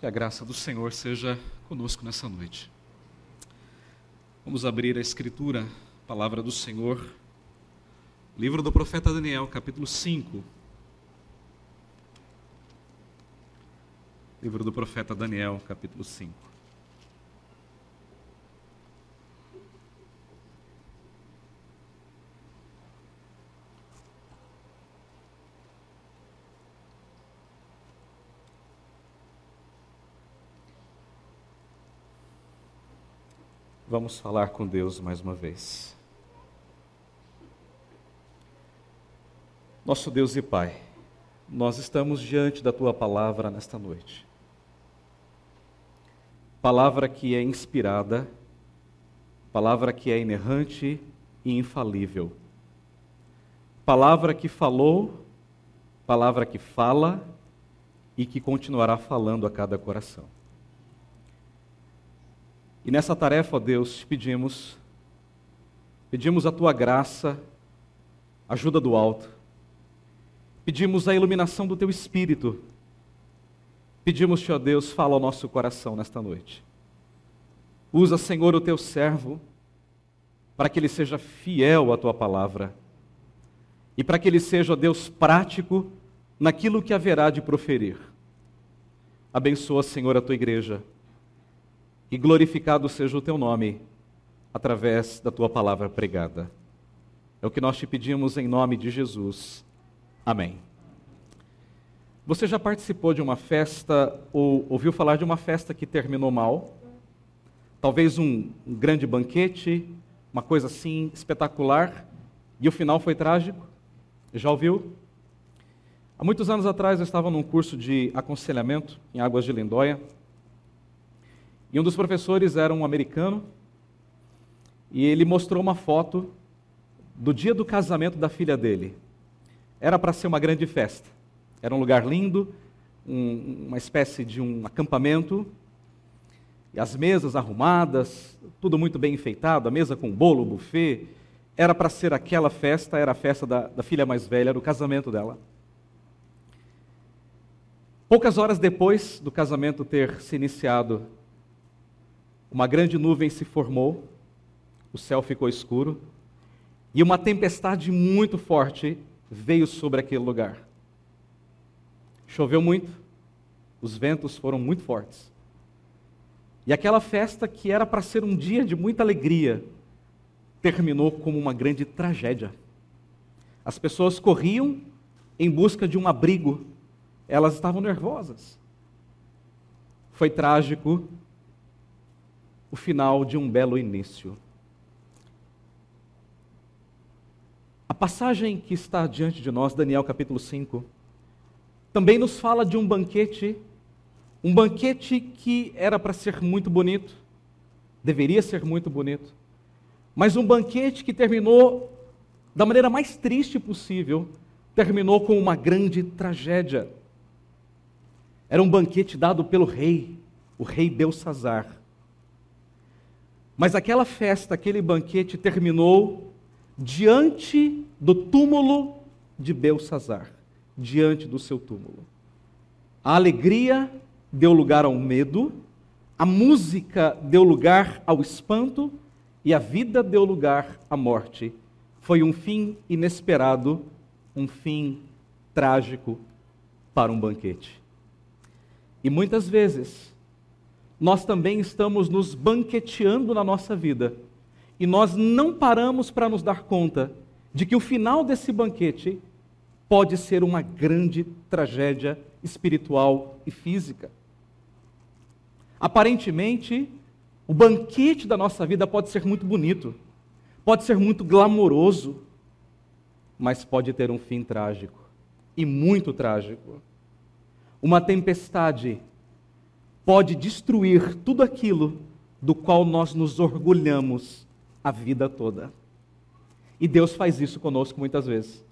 Que a graça do Senhor seja conosco nessa noite. Vamos abrir a Escritura, a palavra do Senhor, livro do profeta Daniel, capítulo 5. Livro do profeta Daniel, capítulo 5. Vamos falar com Deus mais uma vez. Nosso Deus e Pai, nós estamos diante da tua palavra nesta noite. Palavra que é inspirada, palavra que é inerrante e infalível. Palavra que falou, palavra que fala e que continuará falando a cada coração. E nessa tarefa, ó Deus, te pedimos, pedimos a tua graça, ajuda do alto, pedimos a iluminação do teu espírito, pedimos-te, ó Deus, fala ao nosso coração nesta noite. Usa, Senhor, o teu servo, para que ele seja fiel à tua palavra e para que ele seja, ó Deus, prático naquilo que haverá de proferir. Abençoa, Senhor, a tua igreja e glorificado seja o teu nome através da tua palavra pregada. É o que nós te pedimos em nome de Jesus. Amém. Você já participou de uma festa ou ouviu falar de uma festa que terminou mal? Talvez um, grande banquete, uma coisa assim espetacular, e o final foi trágico? Já ouviu? Há muitos anos atrás eu estava num curso de aconselhamento em Águas de Lindóia e um dos professores era um americano, e ele mostrou uma foto do dia do casamento da filha dele. Era para ser uma grande festa. Era um lugar lindo, um, uma espécie de um acampamento, e as mesas arrumadas, tudo muito bem enfeitado, a mesa com bolo, buffet. Era para ser aquela festa, era a festa da, da filha mais velha, era o casamento dela. Poucas horas depois do casamento ter se iniciado, uma grande nuvem se formou, o céu ficou escuro, e uma tempestade muito forte veio sobre aquele lugar. Choveu muito, os ventos foram muito fortes. E aquela festa, que era para ser um dia de muita alegria, terminou como uma grande tragédia. As pessoas corriam em busca de um abrigo, elas estavam nervosas. Foi trágico, o final de um belo início. A passagem que está diante de nós, Daniel capítulo 5, também nos fala de um banquete, um banquete que era para ser muito bonito, deveria ser muito bonito, mas um banquete que terminou da maneira mais triste possível, terminou com uma grande tragédia. Era um banquete dado pelo rei, o rei Belsazar. Mas aquela festa, aquele banquete terminou diante do túmulo de Belsazar, diante do seu túmulo. A alegria deu lugar ao medo, a música deu lugar ao espanto e a vida deu lugar à morte. Foi um fim inesperado, um fim trágico para um banquete. E muitas vezes nós também estamos nos banqueteando na nossa vida. E nós não paramos para nos dar conta de que o final desse banquete pode ser uma grande tragédia espiritual e física. Aparentemente, o banquete da nossa vida pode ser muito bonito, pode ser muito glamouroso, mas pode ter um fim trágico e muito trágico. Uma tempestade pode destruir tudo aquilo do qual nós nos orgulhamos a vida toda. E Deus faz isso conosco muitas vezes,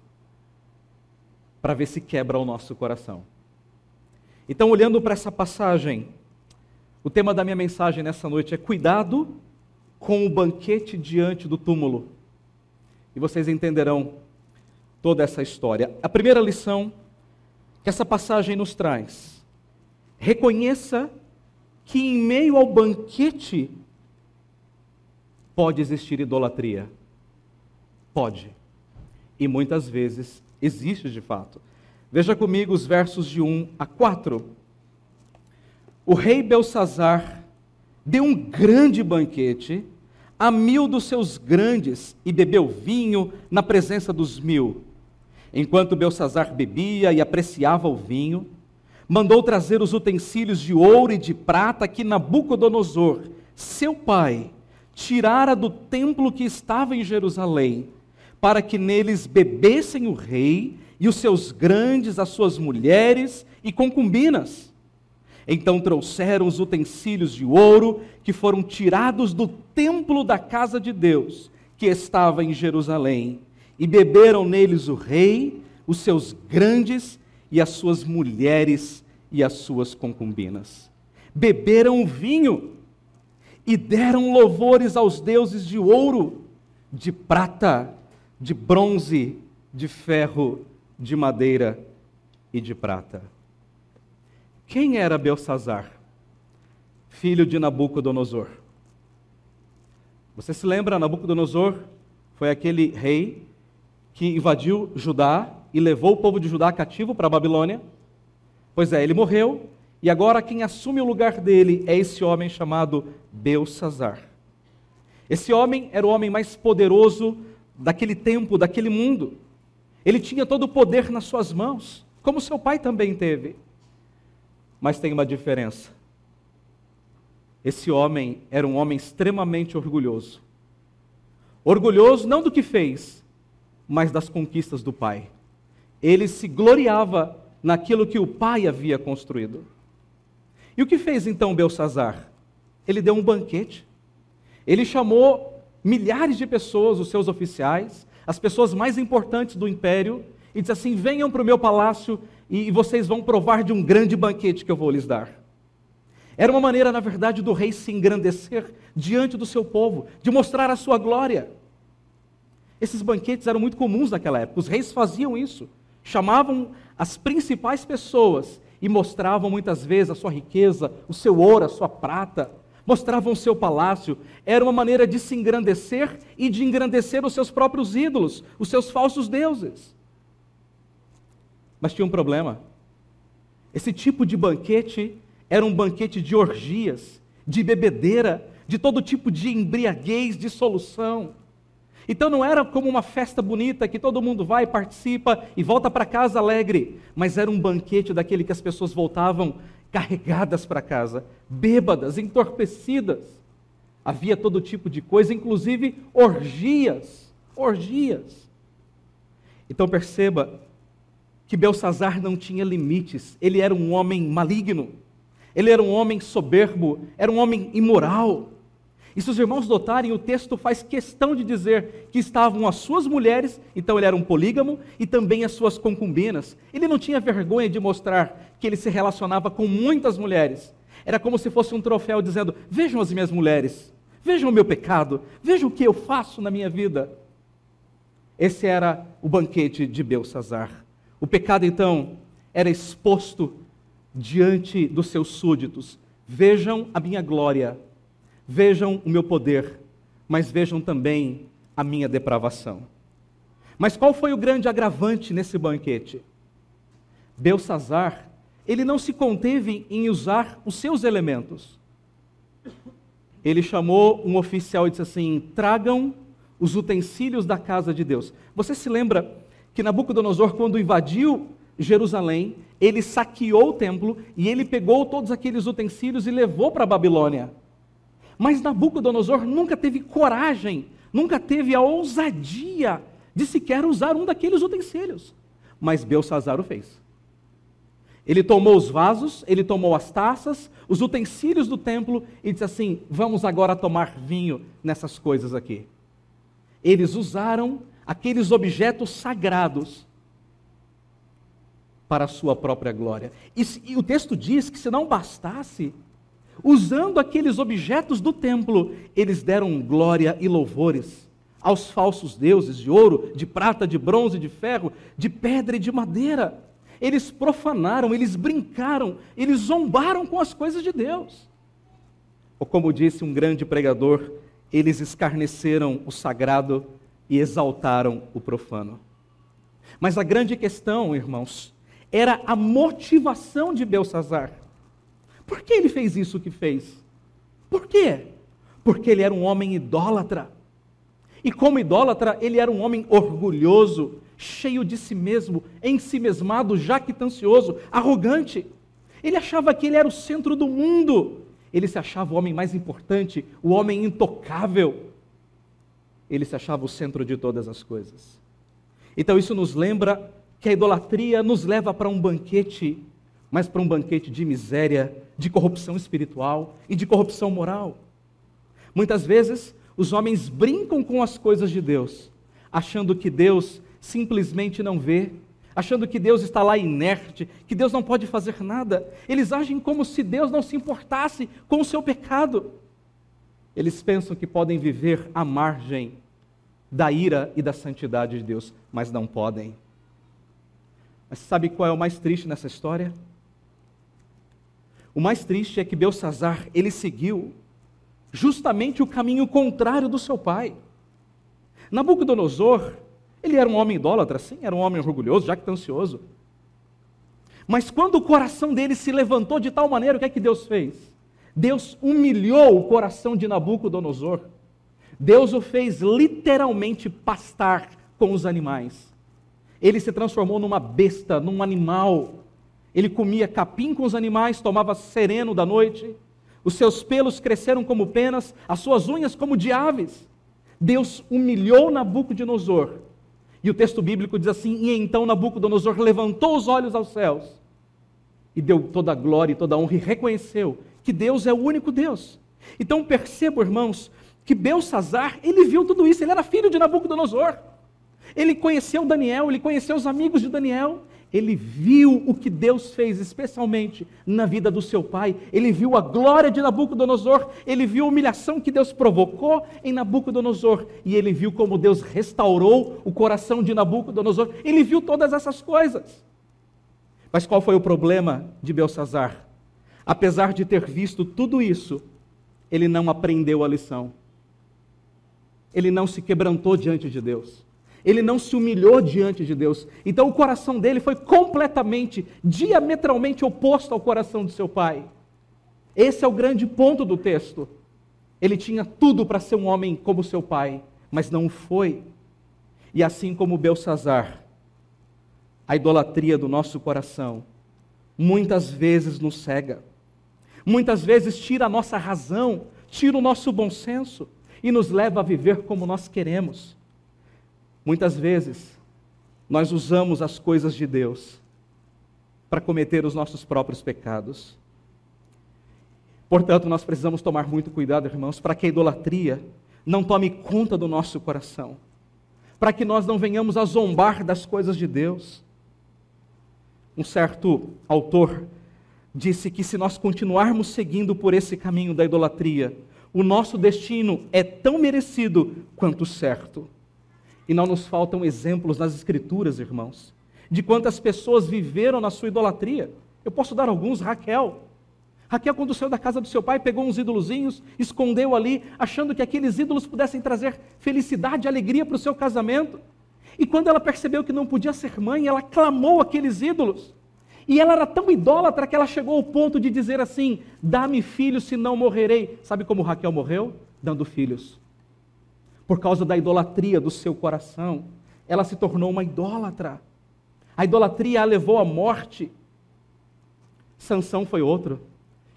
para ver se quebra o nosso coração. Então, olhando para essa passagem, o tema da minha mensagem nessa noite é cuidado com o banquete diante do túmulo. E vocês entenderão toda essa história. A primeira lição que essa passagem nos traz reconheça que em meio ao banquete pode existir idolatria. Pode. E muitas vezes existe de fato. Veja comigo os versos de 1 a 4. O rei Belsazar deu um grande banquete a mil dos seus grandes e bebeu vinho na presença dos mil. Enquanto Belsazar bebia e apreciava o vinho, mandou trazer os utensílios de ouro e de prata que Nabucodonosor, seu pai, tirara do templo que estava em Jerusalém, para que neles bebessem o rei e os seus grandes, as suas mulheres e concubinas. Então trouxeram os utensílios de ouro que foram tirados do templo da casa de Deus, que estava em Jerusalém, e beberam neles o rei, os seus grandes e as suas mulheres e as suas concubinas. Beberam vinho e deram louvores aos deuses de ouro, de prata, de bronze, de ferro, de madeira e de prata. Quem era Belsazar? Filho de Nabucodonosor. Você se lembra, Nabucodonosor foi aquele rei que invadiu Judá e levou o povo de Judá cativo para a Babilônia? Pois é, ele morreu, e agora quem assume o lugar dele é esse homem chamado Belsazar. Esse homem era o homem mais poderoso daquele tempo, daquele mundo. Ele tinha todo o poder nas suas mãos, como seu pai também teve. Mas tem uma diferença. Esse homem era um homem extremamente orgulhoso. Orgulhoso não do que fez, mas das conquistas do pai. Ele se gloriava naquilo que o pai havia construído. E o que fez então Belsazar? Ele deu um banquete. Ele chamou milhares de pessoas, os seus oficiais, as pessoas mais importantes do império, e disse assim: venham para o meu palácio e vocês vão provar de um grande banquete que eu vou lhes dar. Era uma maneira, na verdade, do rei se engrandecer diante do seu povo, de mostrar a sua glória. Esses banquetes eram muito comuns naquela época, os reis faziam isso. Chamavam as principais pessoas e mostravam muitas vezes a sua riqueza, o seu ouro, a sua prata, mostravam o seu palácio. Era uma maneira de se engrandecer e de engrandecer os seus próprios ídolos, os seus falsos deuses. Mas tinha um problema. Esse tipo de banquete era um banquete de orgias, de bebedeira, de todo tipo de embriaguez, de solução. Então não era como uma festa bonita que todo mundo vai, participa e volta para casa alegre, mas era um banquete daquele que as pessoas voltavam carregadas para casa, bêbadas, entorpecidas. Havia todo tipo de coisa, inclusive orgias, orgias. Então perceba que Belsazar não tinha limites, ele era um homem maligno, ele era um homem soberbo, era um homem imoral. E se os irmãos notarem, o texto faz questão de dizer que estavam as suas mulheres, então ele era um polígamo, e também as suas concubinas. Ele não tinha vergonha de mostrar que ele se relacionava com muitas mulheres. Era como se fosse um troféu dizendo: Vejam as minhas mulheres, vejam o meu pecado, vejam o que eu faço na minha vida. Esse era o banquete de Belsazar. O pecado, então, era exposto diante dos seus súditos. Vejam a minha glória Vejam o meu poder, mas vejam também a minha depravação. Mas qual foi o grande agravante nesse banquete? Belsazar, ele não se conteve em usar os seus elementos. Ele chamou um oficial e disse assim: tragam os utensílios da casa de Deus. Você se lembra que Nabucodonosor, quando invadiu Jerusalém, ele saqueou o templo e ele pegou todos aqueles utensílios e levou para a Babilônia. Mas Nabucodonosor nunca teve coragem, nunca teve a ousadia de sequer usar um daqueles utensílios. Mas Belsazar o fez. Ele tomou os vasos, ele tomou as taças, os utensílios do templo e disse assim: Vamos agora tomar vinho nessas coisas aqui. Eles usaram aqueles objetos sagrados para a sua própria glória. E, e o texto diz que se não bastasse, Usando aqueles objetos do templo, eles deram glória e louvores aos falsos deuses de ouro, de prata, de bronze, de ferro, de pedra e de madeira. Eles profanaram, eles brincaram, eles zombaram com as coisas de Deus. Ou como disse um grande pregador, eles escarneceram o sagrado e exaltaram o profano. Mas a grande questão, irmãos, era a motivação de Belsazar. Por que ele fez isso que fez? Por quê? Porque ele era um homem idólatra. E como idólatra, ele era um homem orgulhoso, cheio de si mesmo, ensimesmado, jactancioso, arrogante. Ele achava que ele era o centro do mundo. Ele se achava o homem mais importante, o homem intocável. Ele se achava o centro de todas as coisas. Então isso nos lembra que a idolatria nos leva para um banquete, mas para um banquete de miséria, de corrupção espiritual e de corrupção moral. Muitas vezes os homens brincam com as coisas de Deus, achando que Deus simplesmente não vê, achando que Deus está lá inerte, que Deus não pode fazer nada. Eles agem como se Deus não se importasse com o seu pecado. Eles pensam que podem viver à margem da ira e da santidade de Deus, mas não podem. Mas sabe qual é o mais triste nessa história? O mais triste é que Belsazar, ele seguiu justamente o caminho contrário do seu pai. Nabucodonosor, ele era um homem idólatra, sim, era um homem orgulhoso, jactancioso. Mas quando o coração dele se levantou de tal maneira, o que é que Deus fez? Deus humilhou o coração de Nabucodonosor. Deus o fez literalmente pastar com os animais. Ele se transformou numa besta, num animal. Ele comia capim com os animais, tomava sereno da noite os seus pelos cresceram como penas, as suas unhas como de aves. Deus humilhou Nabucodonosor. E o texto bíblico diz assim: E então Nabucodonosor levantou os olhos aos céus e deu toda a glória e toda a honra e reconheceu que Deus é o único Deus. Então percebo, irmãos, que Belsazar, ele viu tudo isso, ele era filho de Nabucodonosor. Ele conheceu Daniel, ele conheceu os amigos de Daniel, ele viu o que Deus fez, especialmente na vida do seu pai. Ele viu a glória de Nabucodonosor. Ele viu a humilhação que Deus provocou em Nabucodonosor. E ele viu como Deus restaurou o coração de Nabucodonosor. Ele viu todas essas coisas. Mas qual foi o problema de Belsazar? Apesar de ter visto tudo isso, ele não aprendeu a lição. Ele não se quebrantou diante de Deus. Ele não se humilhou diante de Deus. Então o coração dele foi completamente, diametralmente oposto ao coração de seu pai. Esse é o grande ponto do texto. Ele tinha tudo para ser um homem como seu pai, mas não foi. E assim como Belsazar, a idolatria do nosso coração muitas vezes nos cega. Muitas vezes tira a nossa razão, tira o nosso bom senso e nos leva a viver como nós queremos. Muitas vezes, nós usamos as coisas de Deus para cometer os nossos próprios pecados. Portanto, nós precisamos tomar muito cuidado, irmãos, para que a idolatria não tome conta do nosso coração, para que nós não venhamos a zombar das coisas de Deus. Um certo autor disse que se nós continuarmos seguindo por esse caminho da idolatria, o nosso destino é tão merecido quanto certo. E não nos faltam exemplos nas Escrituras, irmãos, de quantas pessoas viveram na sua idolatria. Eu posso dar alguns, Raquel. Raquel, quando saiu da casa do seu pai, pegou uns ídolozinhos, escondeu ali, achando que aqueles ídolos pudessem trazer felicidade e alegria para o seu casamento. E quando ela percebeu que não podia ser mãe, ela clamou aqueles ídolos. E ela era tão idólatra que ela chegou ao ponto de dizer assim: Dá-me filhos, senão morrerei. Sabe como Raquel morreu? Dando filhos por causa da idolatria do seu coração, ela se tornou uma idólatra. A idolatria a levou à morte. Sansão foi outro,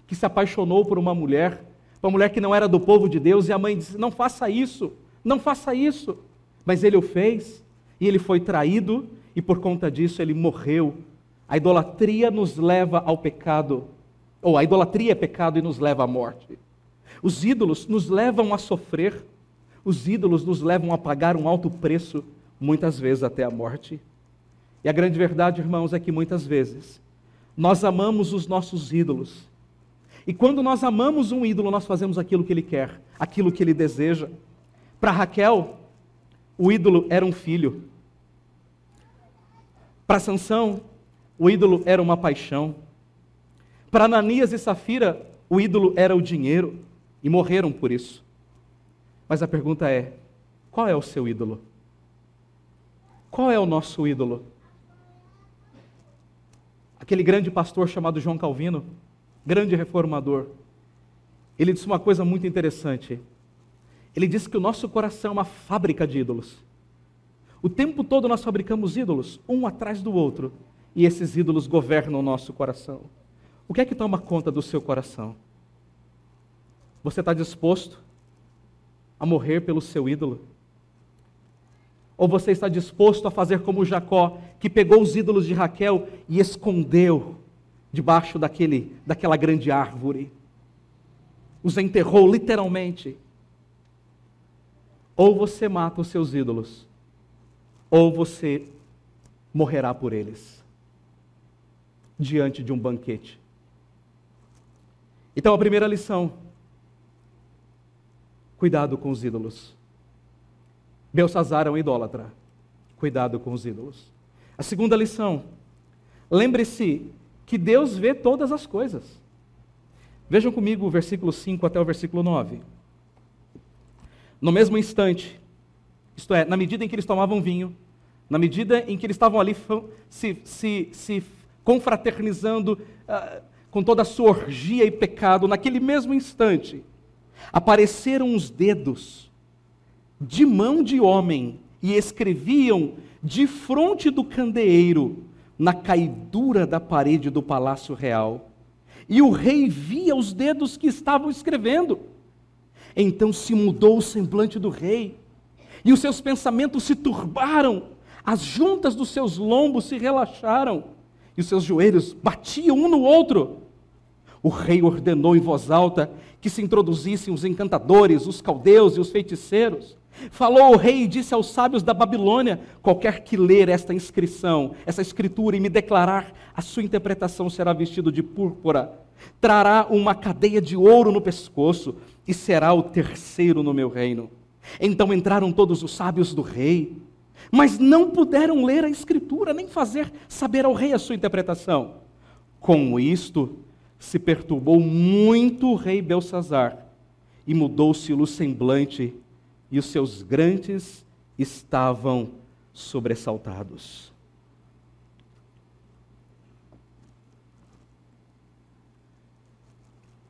que se apaixonou por uma mulher, uma mulher que não era do povo de Deus, e a mãe disse: Não faça isso, não faça isso. Mas ele o fez, e ele foi traído, e por conta disso ele morreu. A idolatria nos leva ao pecado, ou a idolatria é pecado e nos leva à morte. Os ídolos nos levam a sofrer, os ídolos nos levam a pagar um alto preço, muitas vezes até a morte. E a grande verdade, irmãos, é que muitas vezes nós amamos os nossos ídolos. E quando nós amamos um ídolo, nós fazemos aquilo que ele quer, aquilo que ele deseja. Para Raquel, o ídolo era um filho. Para Sansão, o ídolo era uma paixão. Para Ananias e Safira, o ídolo era o dinheiro e morreram por isso. Mas a pergunta é: qual é o seu ídolo? Qual é o nosso ídolo? Aquele grande pastor chamado João Calvino, grande reformador, ele disse uma coisa muito interessante. Ele disse que o nosso coração é uma fábrica de ídolos. O tempo todo nós fabricamos ídolos, um atrás do outro, e esses ídolos governam o nosso coração. O que é que toma conta do seu coração? Você está disposto a morrer pelo seu ídolo? Ou você está disposto a fazer como Jacó, que pegou os ídolos de Raquel e escondeu debaixo daquele, daquela grande árvore? Os enterrou literalmente. Ou você mata os seus ídolos, ou você morrerá por eles diante de um banquete. Então, a primeira lição: cuidado com os ídolos. Belsazar é um idólatra. Cuidado com os ídolos. A segunda lição: lembre-se que Deus vê todas as coisas. Vejam comigo o versículo 5 até o versículo 9. No mesmo instante, isto é, na medida em que eles tomavam vinho, na medida em que eles estavam ali se, se, se confraternizando uh, com toda a sua orgia e pecado, naquele mesmo instante, apareceram os dedos de mão de homem e escreviam de fronte do candeeiro, na caidura da parede do palácio real. E o rei via os dedos que estavam escrevendo. Então se mudou o semblante do rei, e os seus pensamentos se turbaram, as juntas dos seus lombos se relaxaram, e os seus joelhos batiam um no outro. O rei ordenou em voz alta que se introduzissem os encantadores, os caldeus e os feiticeiros. Falou o rei e disse aos sábios da Babilônia: qualquer que ler esta inscrição, essa escritura e me declarar a sua interpretação será vestido de púrpura, trará uma cadeia de ouro no pescoço e será o terceiro no meu reino. Então entraram todos os sábios do rei mas não puderam ler a escritura, nem fazer saber ao rei a sua interpretação. Com isto, se perturbou muito o rei Belsazar, e mudou-se o semblante, e os seus grandes estavam sobressaltados.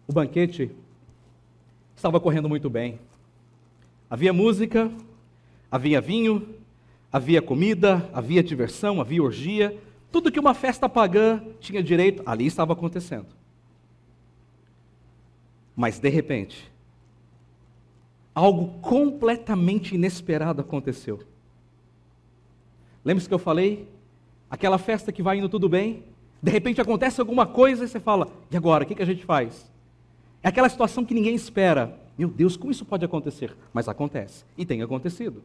O banquete estava correndo muito bem. Havia música, havia vinho, Havia comida, havia diversão, havia orgia, tudo que uma festa pagã tinha direito, ali estava acontecendo. Mas de repente, algo completamente inesperado aconteceu. Lembra-se que eu falei? Aquela festa que vai indo tudo bem, de repente acontece alguma coisa e você fala: e agora? O que, que a gente faz? É aquela situação que ninguém espera. Meu Deus, como isso pode acontecer? Mas acontece. E tem acontecido.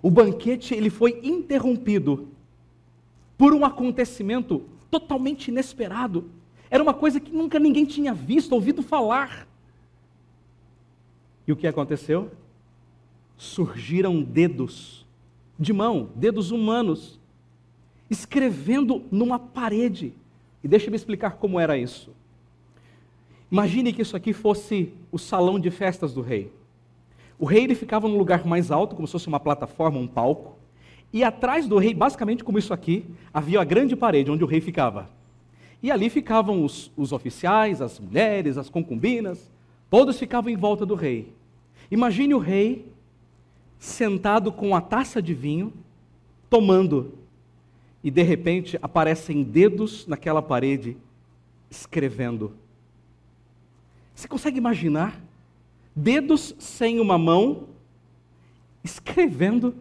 O banquete ele foi interrompido por um acontecimento totalmente inesperado. Era uma coisa que nunca ninguém tinha visto, ouvido falar. E o que aconteceu? Surgiram dedos de mão, dedos humanos, escrevendo numa parede. E deixa eu me explicar como era isso. Imagine que isso aqui fosse o salão de festas do rei. O rei ele ficava num lugar mais alto, como se fosse uma plataforma, um palco. E atrás do rei, basicamente como isso aqui, havia a grande parede onde o rei ficava. E ali ficavam os, os oficiais, as mulheres, as concubinas, todos ficavam em volta do rei. Imagine o rei sentado com a taça de vinho, tomando, e de repente aparecem dedos naquela parede escrevendo. Você consegue imaginar? dedos sem uma mão, escrevendo.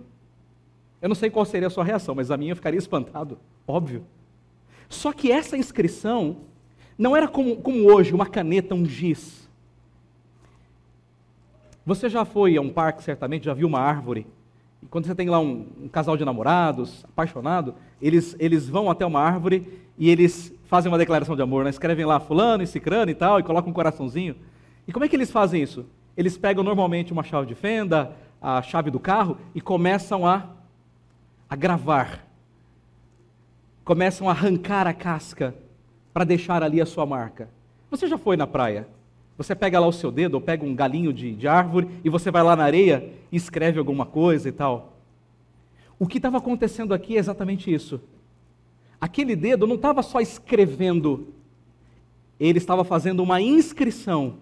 Eu não sei qual seria a sua reação, mas a minha ficaria espantado, óbvio. Só que essa inscrição não era como, como hoje, uma caneta, um giz. Você já foi a um parque, certamente, já viu uma árvore. E quando você tem lá um, um casal de namorados, apaixonado, eles, eles vão até uma árvore e eles fazem uma declaração de amor, né? escrevem lá fulano e cicrano e tal, e colocam um coraçãozinho. E como é que eles fazem isso? eles pegam normalmente uma chave de fenda, a chave do carro e começam a, a gravar. Começam a arrancar a casca para deixar ali a sua marca. Você já foi na praia? Você pega lá o seu dedo, ou pega um galinho de, de árvore, e você vai lá na areia e escreve alguma coisa e tal. O que estava acontecendo aqui é exatamente isso. Aquele dedo não estava só escrevendo, ele estava fazendo uma inscrição,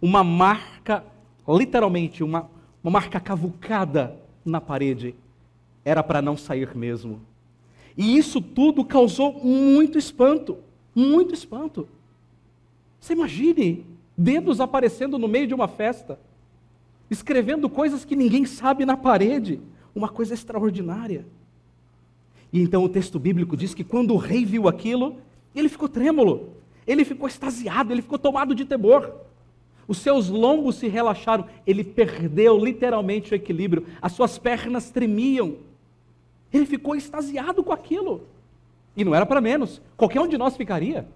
uma marca, literalmente, uma, uma marca cavucada na parede. Era para não sair mesmo. E isso tudo causou muito espanto, muito espanto. Você imagine dedos aparecendo no meio de uma festa, escrevendo coisas que ninguém sabe na parede, uma coisa extraordinária. E então o texto bíblico diz que quando o rei viu aquilo, ele ficou trêmulo, ele ficou extasiado, ele ficou tomado de temor. Os seus lombos se relaxaram, ele perdeu literalmente o equilíbrio, as suas pernas tremiam. Ele ficou extasiado com aquilo. E não era para menos, qualquer um de nós ficaria.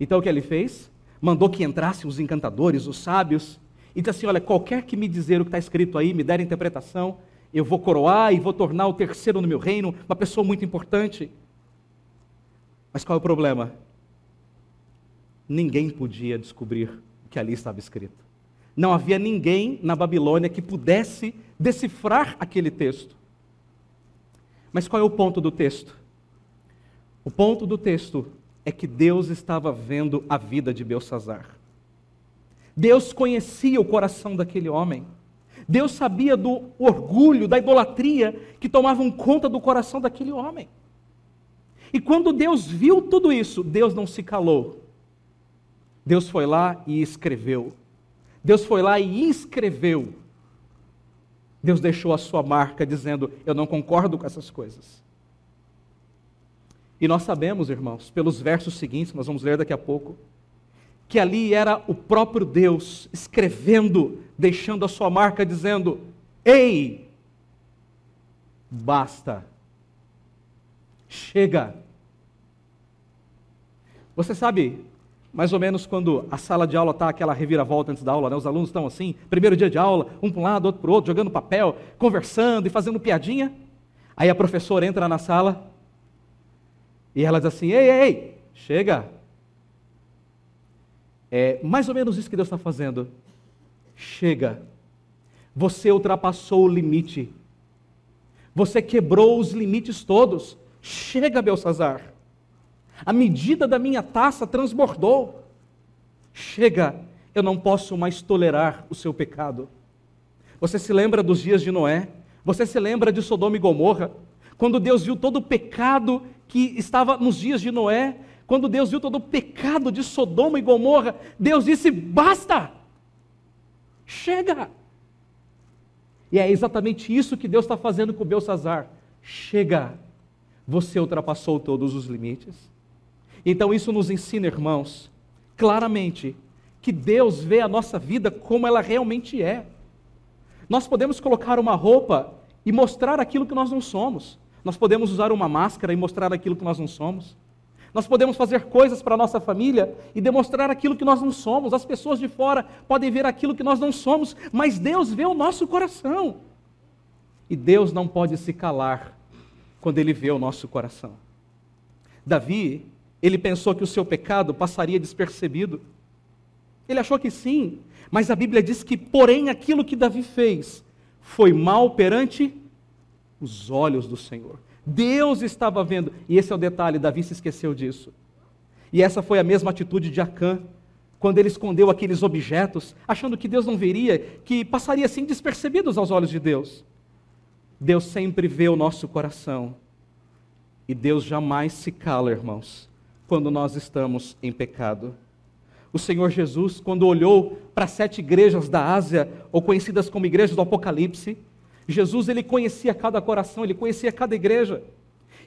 Então o que ele fez? Mandou que entrassem os encantadores, os sábios, e disse assim: Olha, qualquer que me dizer o que está escrito aí, me der interpretação, eu vou coroar e vou tornar o terceiro no meu reino, uma pessoa muito importante. Mas qual é o problema? Ninguém podia descobrir o que ali estava escrito. Não havia ninguém na Babilônia que pudesse decifrar aquele texto. Mas qual é o ponto do texto? O ponto do texto é que Deus estava vendo a vida de Belsazar. Deus conhecia o coração daquele homem. Deus sabia do orgulho, da idolatria que tomavam conta do coração daquele homem. E quando Deus viu tudo isso, Deus não se calou. Deus foi lá e escreveu. Deus foi lá e escreveu. Deus deixou a sua marca dizendo: Eu não concordo com essas coisas. E nós sabemos, irmãos, pelos versos seguintes, nós vamos ler daqui a pouco, que ali era o próprio Deus escrevendo, deixando a sua marca, dizendo: Ei, basta, chega. Você sabe, mais ou menos quando a sala de aula está aquela reviravolta antes da aula, né? os alunos estão assim, primeiro dia de aula, um para um lado, outro para o outro, jogando papel, conversando e fazendo piadinha. Aí a professora entra na sala e ela diz assim: Ei, ei, ei, chega, é mais ou menos isso que Deus está fazendo. Chega. Você ultrapassou o limite. Você quebrou os limites todos. Chega, Belsazar. A medida da minha taça transbordou. Chega, eu não posso mais tolerar o seu pecado. Você se lembra dos dias de Noé? Você se lembra de Sodoma e Gomorra? Quando Deus viu todo o pecado que estava nos dias de Noé, quando Deus viu todo o pecado de Sodoma e Gomorra, Deus disse: basta, chega. E é exatamente isso que Deus está fazendo com Belsazar. Chega, você ultrapassou todos os limites. Então isso nos ensina, irmãos, claramente, que Deus vê a nossa vida como ela realmente é. Nós podemos colocar uma roupa e mostrar aquilo que nós não somos. Nós podemos usar uma máscara e mostrar aquilo que nós não somos. Nós podemos fazer coisas para a nossa família e demonstrar aquilo que nós não somos. As pessoas de fora podem ver aquilo que nós não somos, mas Deus vê o nosso coração. E Deus não pode se calar quando ele vê o nosso coração. Davi, ele pensou que o seu pecado passaria despercebido. Ele achou que sim, mas a Bíblia diz que, porém, aquilo que Davi fez foi mal perante os olhos do Senhor. Deus estava vendo. E esse é o detalhe, Davi se esqueceu disso. E essa foi a mesma atitude de Acã, quando ele escondeu aqueles objetos, achando que Deus não veria, que passaria assim despercebidos aos olhos de Deus. Deus sempre vê o nosso coração. E Deus jamais se cala, irmãos, quando nós estamos em pecado. O Senhor Jesus, quando olhou para sete igrejas da Ásia, ou conhecidas como igrejas do Apocalipse, Jesus ele conhecia cada coração, ele conhecia cada igreja.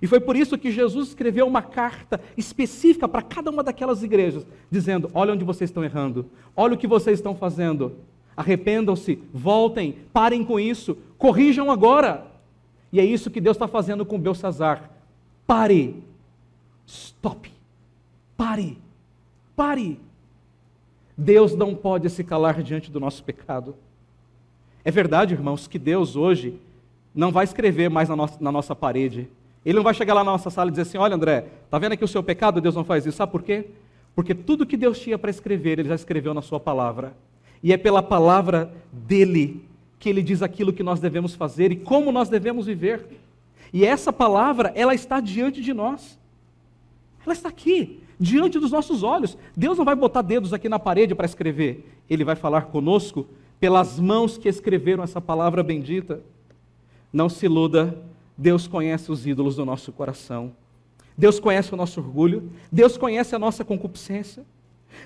E foi por isso que Jesus escreveu uma carta específica para cada uma daquelas igrejas, dizendo: Olha onde vocês estão errando, olha o que vocês estão fazendo, arrependam-se, voltem, parem com isso, corrijam agora. E é isso que Deus está fazendo com Belsazar. Pare, stop, pare, pare. Deus não pode se calar diante do nosso pecado. É verdade, irmãos, que Deus hoje não vai escrever mais na nossa, na nossa parede Ele não vai chegar lá na nossa sala e dizer assim: olha, André, tá vendo aqui o seu pecado? Deus não faz isso. Sabe por quê? Porque tudo que Deus tinha para escrever, Ele já escreveu na Sua palavra. E é pela palavra dele que Ele diz aquilo que nós devemos fazer e como nós devemos viver. E essa palavra, ela está diante de nós. Ela está aqui, diante dos nossos olhos. Deus não vai botar dedos aqui na parede para escrever. Ele vai falar conosco pelas mãos que escreveram essa palavra bendita. Não se iluda, Deus conhece os ídolos do nosso coração. Deus conhece o nosso orgulho, Deus conhece a nossa concupiscência.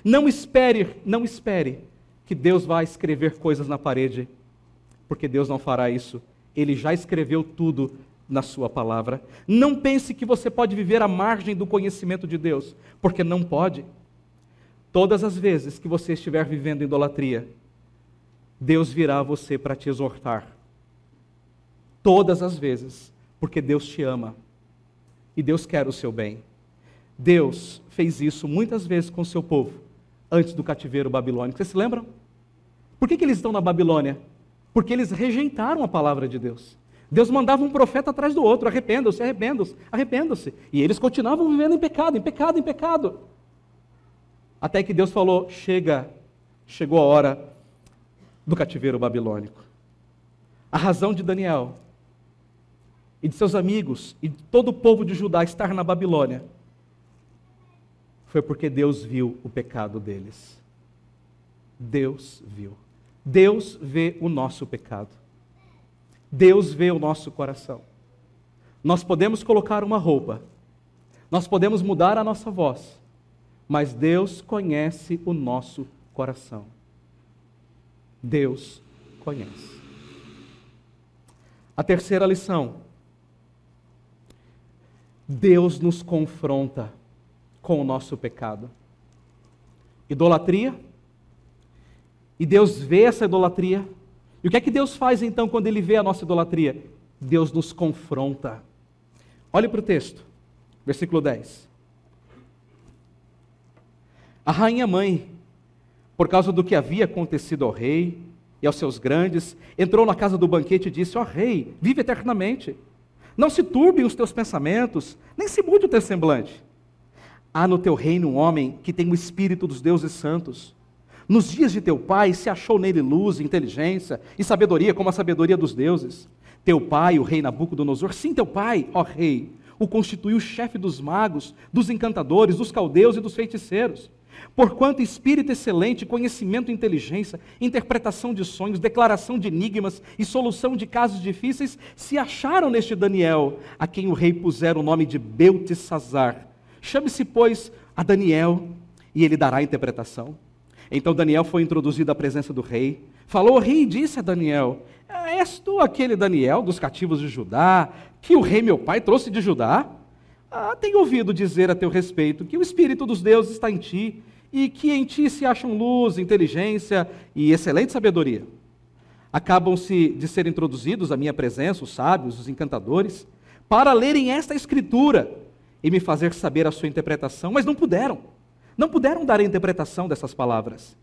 Não espere, não espere que Deus vai escrever coisas na parede, porque Deus não fará isso. Ele já escreveu tudo na sua palavra. Não pense que você pode viver à margem do conhecimento de Deus, porque não pode. Todas as vezes que você estiver vivendo idolatria, Deus virá a você para te exortar. Todas as vezes, porque Deus te ama e Deus quer o seu bem. Deus fez isso muitas vezes com o seu povo, antes do cativeiro babilônico. Vocês se lembram? Por que, que eles estão na Babilônia? Porque eles rejeitaram a palavra de Deus. Deus mandava um profeta atrás do outro, arrependam-se, arrependam-se, arrependam-se. E eles continuavam vivendo em pecado, em pecado, em pecado. Até que Deus falou: chega, chegou a hora do cativeiro babilônico. A razão de Daniel e de seus amigos e de todo o povo de Judá estar na Babilônia foi porque Deus viu o pecado deles. Deus viu. Deus vê o nosso pecado. Deus vê o nosso coração. Nós podemos colocar uma roupa, nós podemos mudar a nossa voz, mas Deus conhece o nosso coração. Deus conhece. A terceira lição Deus nos confronta com o nosso pecado. Idolatria. E Deus vê essa idolatria. E o que é que Deus faz então quando ele vê a nossa idolatria? Deus nos confronta. Olhe para o texto, versículo 10. A rainha mãe, por causa do que havia acontecido ao rei e aos seus grandes, entrou na casa do banquete e disse: Ó oh, rei, vive eternamente. Não se turbem os teus pensamentos, nem se mude o teu semblante. Há no teu reino um homem que tem o espírito dos deuses santos. Nos dias de teu pai se achou nele luz, inteligência e sabedoria, como a sabedoria dos deuses. Teu pai, o rei Nabucodonosor, sim, teu pai, ó rei, o constituiu chefe dos magos, dos encantadores, dos caldeus e dos feiticeiros. Porquanto espírito excelente, conhecimento e inteligência, interpretação de sonhos, declaração de enigmas e solução de casos difíceis se acharam neste Daniel, a quem o rei pusera o nome de Beltesazar. Chame-se, pois, a Daniel, e ele dará a interpretação. Então Daniel foi introduzido à presença do rei. Falou o rei e disse a Daniel: És tu aquele Daniel dos cativos de Judá, que o rei meu pai trouxe de Judá? Ah, tenho ouvido dizer a teu respeito que o Espírito dos deuses está em ti e que em ti se acham luz, inteligência e excelente sabedoria. Acabam-se de ser introduzidos à minha presença os sábios, os encantadores, para lerem esta escritura e me fazer saber a sua interpretação, mas não puderam. Não puderam dar a interpretação dessas palavras.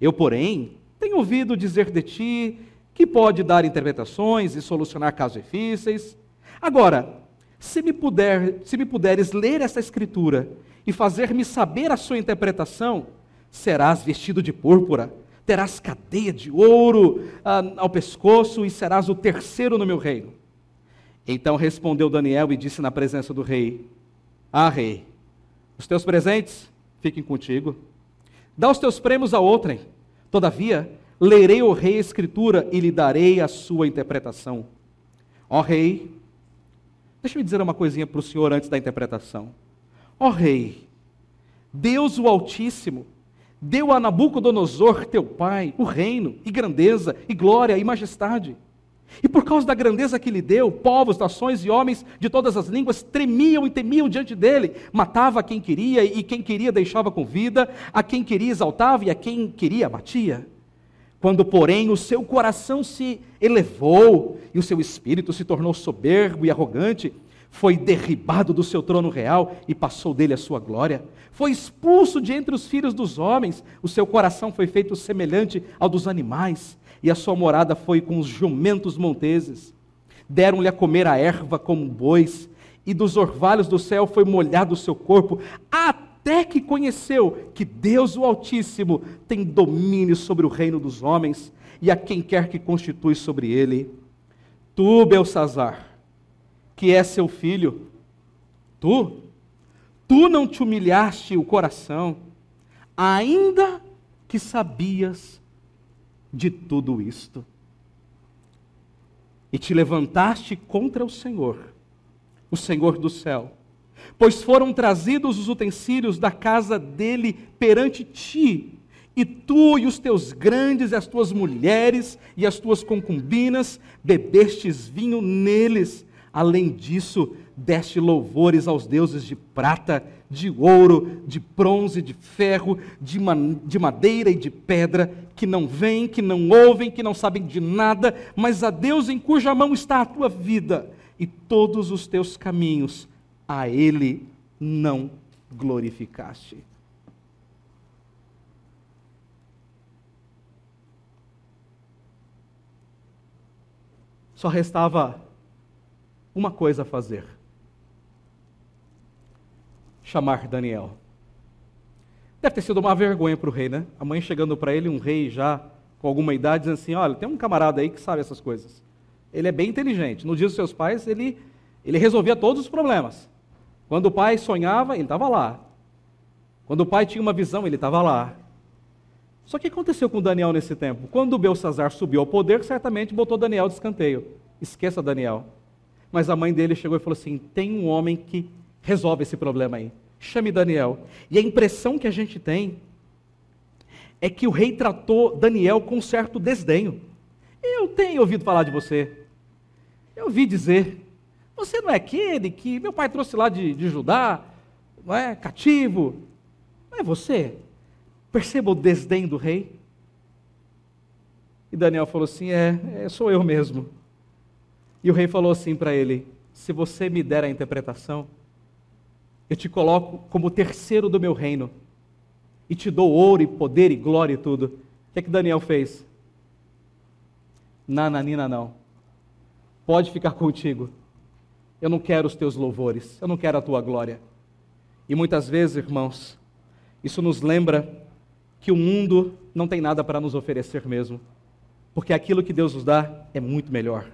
Eu, porém, tenho ouvido dizer de ti que pode dar interpretações e solucionar casos difíceis. Agora, se me, puder, se me puderes ler essa escritura e fazer-me saber a sua interpretação, serás vestido de púrpura, terás cadeia de ouro ah, ao pescoço e serás o terceiro no meu reino. Então respondeu Daniel e disse na presença do rei: Ah, rei, os teus presentes fiquem contigo. Dá os teus prêmios a outrem. Todavia, lerei ao rei a escritura e lhe darei a sua interpretação. Ó rei, Deixa eu dizer uma coisinha para o senhor antes da interpretação. Ó rei, Deus o Altíssimo deu a Nabucodonosor, teu pai, o reino, e grandeza, e glória, e majestade. E por causa da grandeza que lhe deu, povos, nações e homens de todas as línguas tremiam e temiam diante dele. Matava quem queria, e quem queria deixava com vida, a quem queria exaltava, e a quem queria abatia. Quando, porém, o seu coração se elevou e o seu espírito se tornou soberbo e arrogante, foi derribado do seu trono real e passou dele a sua glória. Foi expulso de entre os filhos dos homens, o seu coração foi feito semelhante ao dos animais, e a sua morada foi com os jumentos monteses. Deram-lhe a comer a erva como bois, e dos orvalhos do céu foi molhado o seu corpo, até que conheceu que Deus o Altíssimo tem domínio sobre o reino dos homens e a quem quer que constitui sobre ele. Tu, Belsazar, que é seu filho, tu, tu não te humilhaste o coração, ainda que sabias de tudo isto. E te levantaste contra o Senhor, o Senhor do céu, pois foram trazidos os utensílios da casa dele perante ti, e tu e os teus grandes, e as tuas mulheres e as tuas concubinas bebestes vinho neles. Além disso, deste louvores aos deuses de prata, de ouro, de bronze, de ferro, de, de madeira e de pedra, que não veem, que não ouvem, que não sabem de nada, mas a Deus em cuja mão está a tua vida e todos os teus caminhos, a Ele não glorificaste. Só restava uma coisa a fazer: chamar Daniel. Deve ter sido uma vergonha para o rei, né? A mãe chegando para ele, um rei já com alguma idade, dizendo assim: Olha, tem um camarada aí que sabe essas coisas. Ele é bem inteligente. No dia dos seus pais, ele, ele resolvia todos os problemas. Quando o pai sonhava, ele estava lá. Quando o pai tinha uma visão, ele estava lá. Só que aconteceu com Daniel nesse tempo? Quando Belsazar subiu ao poder, certamente botou Daniel de escanteio. Esqueça Daniel. Mas a mãe dele chegou e falou assim: tem um homem que resolve esse problema aí. Chame Daniel. E a impressão que a gente tem é que o rei tratou Daniel com certo desdenho. Eu tenho ouvido falar de você. Eu ouvi dizer: você não é aquele que meu pai trouxe lá de, de Judá, não é? Cativo. Não é você? Perceba o desdém do rei. E Daniel falou assim: É, é sou eu mesmo. E o rei falou assim para ele: Se você me der a interpretação, eu te coloco como terceiro do meu reino, e te dou ouro e poder e glória e tudo. O que é que Daniel fez? Nananina, não. Pode ficar contigo. Eu não quero os teus louvores, eu não quero a tua glória. E muitas vezes, irmãos, isso nos lembra que o mundo não tem nada para nos oferecer mesmo, porque aquilo que Deus nos dá é muito melhor.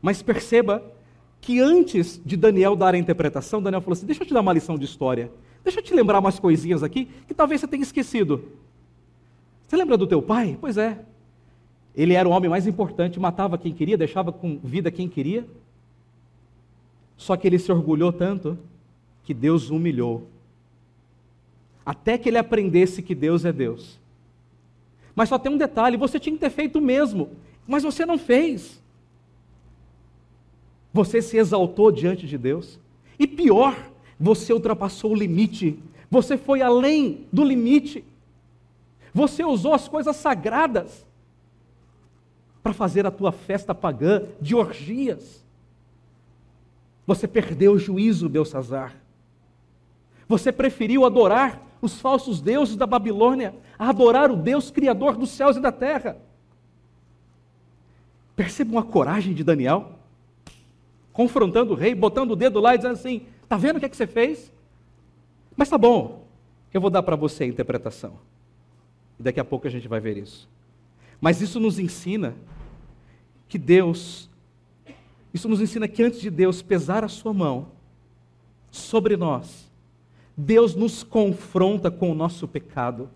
Mas perceba que antes de Daniel dar a interpretação, Daniel falou assim: Deixa eu te dar uma lição de história. Deixa eu te lembrar umas coisinhas aqui que talvez você tenha esquecido. Você lembra do teu pai? Pois é. Ele era o homem mais importante, matava quem queria, deixava com vida quem queria. Só que ele se orgulhou tanto que Deus o humilhou até que ele aprendesse que Deus é Deus. Mas só tem um detalhe: você tinha que ter feito o mesmo, mas você não fez. Você se exaltou diante de Deus. E pior, você ultrapassou o limite. Você foi além do limite. Você usou as coisas sagradas para fazer a tua festa pagã de orgias. Você perdeu o juízo, Belsazar. Você preferiu adorar os falsos deuses da Babilônia a adorar o Deus criador dos céus e da terra. Percebam a coragem de Daniel, confrontando o rei, botando o dedo lá e dizendo assim: Está vendo o que, é que você fez? Mas tá bom, eu vou dar para você a interpretação. Daqui a pouco a gente vai ver isso. Mas isso nos ensina que Deus, isso nos ensina que antes de Deus pesar a sua mão sobre nós, Deus nos confronta com o nosso pecado.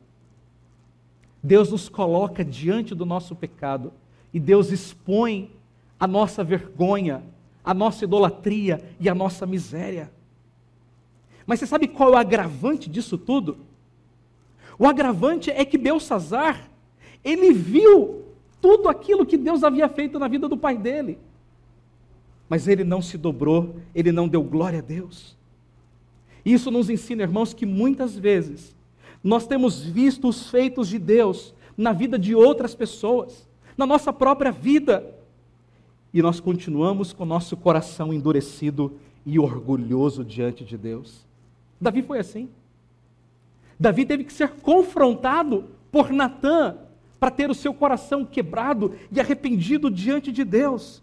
Deus nos coloca diante do nosso pecado e Deus expõe a nossa vergonha, a nossa idolatria e a nossa miséria. Mas você sabe qual é o agravante disso tudo? O agravante é que Belsazar, ele viu tudo aquilo que Deus havia feito na vida do pai dele. Mas ele não se dobrou, ele não deu glória a Deus. Isso nos ensina, irmãos, que muitas vezes nós temos visto os feitos de Deus na vida de outras pessoas, na nossa própria vida, e nós continuamos com nosso coração endurecido e orgulhoso diante de Deus. Davi foi assim. Davi teve que ser confrontado por Natã para ter o seu coração quebrado e arrependido diante de Deus.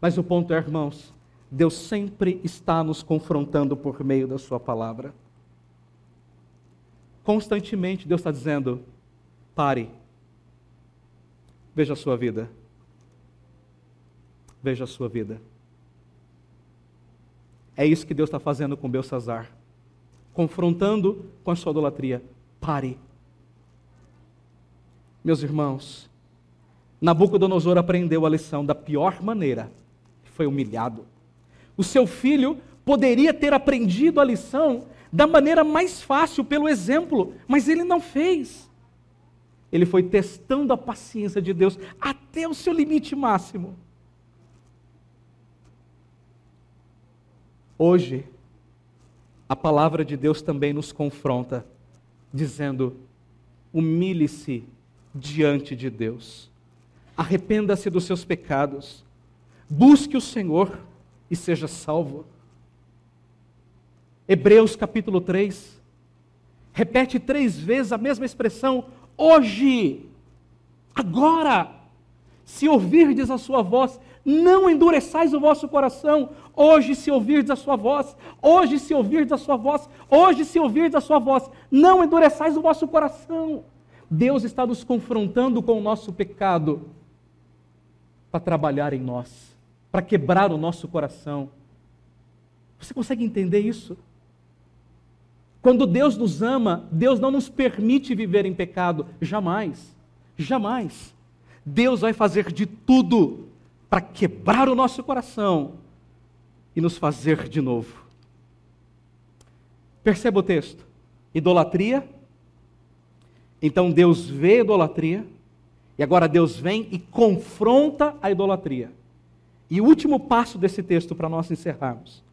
Mas o ponto é, irmãos, Deus sempre está nos confrontando por meio da Sua palavra. Constantemente Deus está dizendo: pare, veja a sua vida. Veja a sua vida. É isso que Deus está fazendo com Belsazar, confrontando com a sua idolatria. Pare. Meus irmãos, Nabucodonosor aprendeu a lição da pior maneira, foi humilhado. O seu filho poderia ter aprendido a lição da maneira mais fácil, pelo exemplo, mas ele não fez. Ele foi testando a paciência de Deus até o seu limite máximo. Hoje, a palavra de Deus também nos confronta, dizendo: humilhe-se diante de Deus, arrependa-se dos seus pecados, busque o Senhor e seja salvo. Hebreus capítulo 3, repete três vezes a mesma expressão: hoje, agora, se ouvirdes a sua voz, não endureçais o vosso coração. Hoje, se ouvirdes a sua voz, hoje, se ouvirdes a sua voz, hoje, se ouvirdes a sua voz, não endureçais o vosso coração. Deus está nos confrontando com o nosso pecado para trabalhar em nós, para quebrar o nosso coração. Você consegue entender isso? Quando Deus nos ama, Deus não nos permite viver em pecado, jamais, jamais. Deus vai fazer de tudo para quebrar o nosso coração e nos fazer de novo. Perceba o texto: idolatria. Então Deus vê a idolatria, e agora Deus vem e confronta a idolatria. E o último passo desse texto para nós encerrarmos.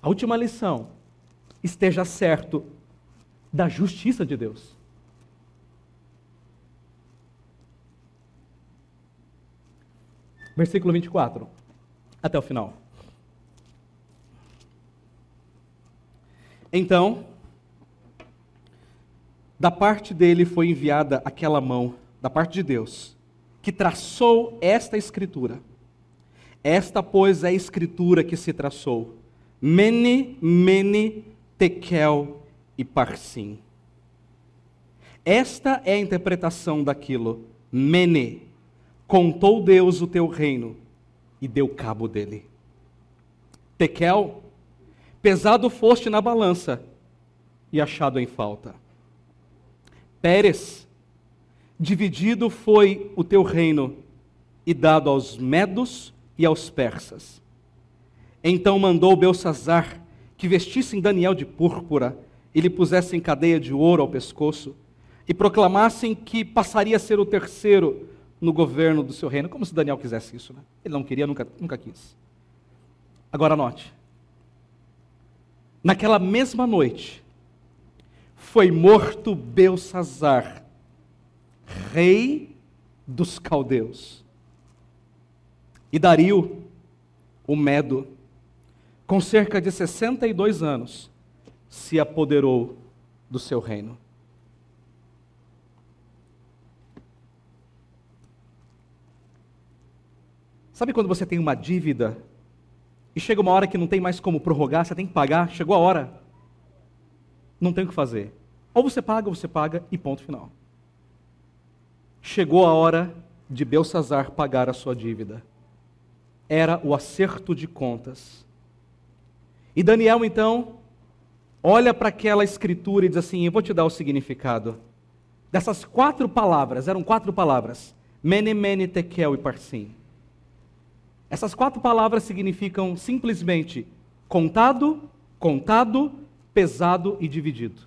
A última lição: esteja certo da justiça de Deus. Versículo 24, até o final. Então, da parte dele foi enviada aquela mão, da parte de Deus, que traçou esta escritura. Esta, pois, é a escritura que se traçou. Mene, mene, tekel e parsim. Esta é a interpretação daquilo. Mene, Contou Deus o teu reino e deu cabo dele. Tekel, pesado foste na balança e achado em falta. Pérez, dividido foi o teu reino e dado aos medos e aos persas. Então mandou Belsazar que vestissem Daniel de púrpura e lhe pusessem cadeia de ouro ao pescoço e proclamassem que passaria a ser o terceiro no governo do seu reino, como se Daniel quisesse isso. Né? Ele não queria, nunca, nunca quis. Agora note. Naquela mesma noite, foi morto Belsazar, rei dos caldeus. E Dario, o Medo, com cerca de 62 anos, se apoderou do seu reino. Sabe quando você tem uma dívida e chega uma hora que não tem mais como prorrogar, você tem que pagar, chegou a hora. Não tem o que fazer. Ou você paga, ou você paga e ponto final. Chegou a hora de Belsazar pagar a sua dívida. Era o acerto de contas. E Daniel então olha para aquela escritura e diz assim: Eu vou te dar o significado. Dessas quatro palavras, eram quatro palavras: Mene, Mene, Tekel e Parsim. Essas quatro palavras significam simplesmente contado, contado, pesado e dividido.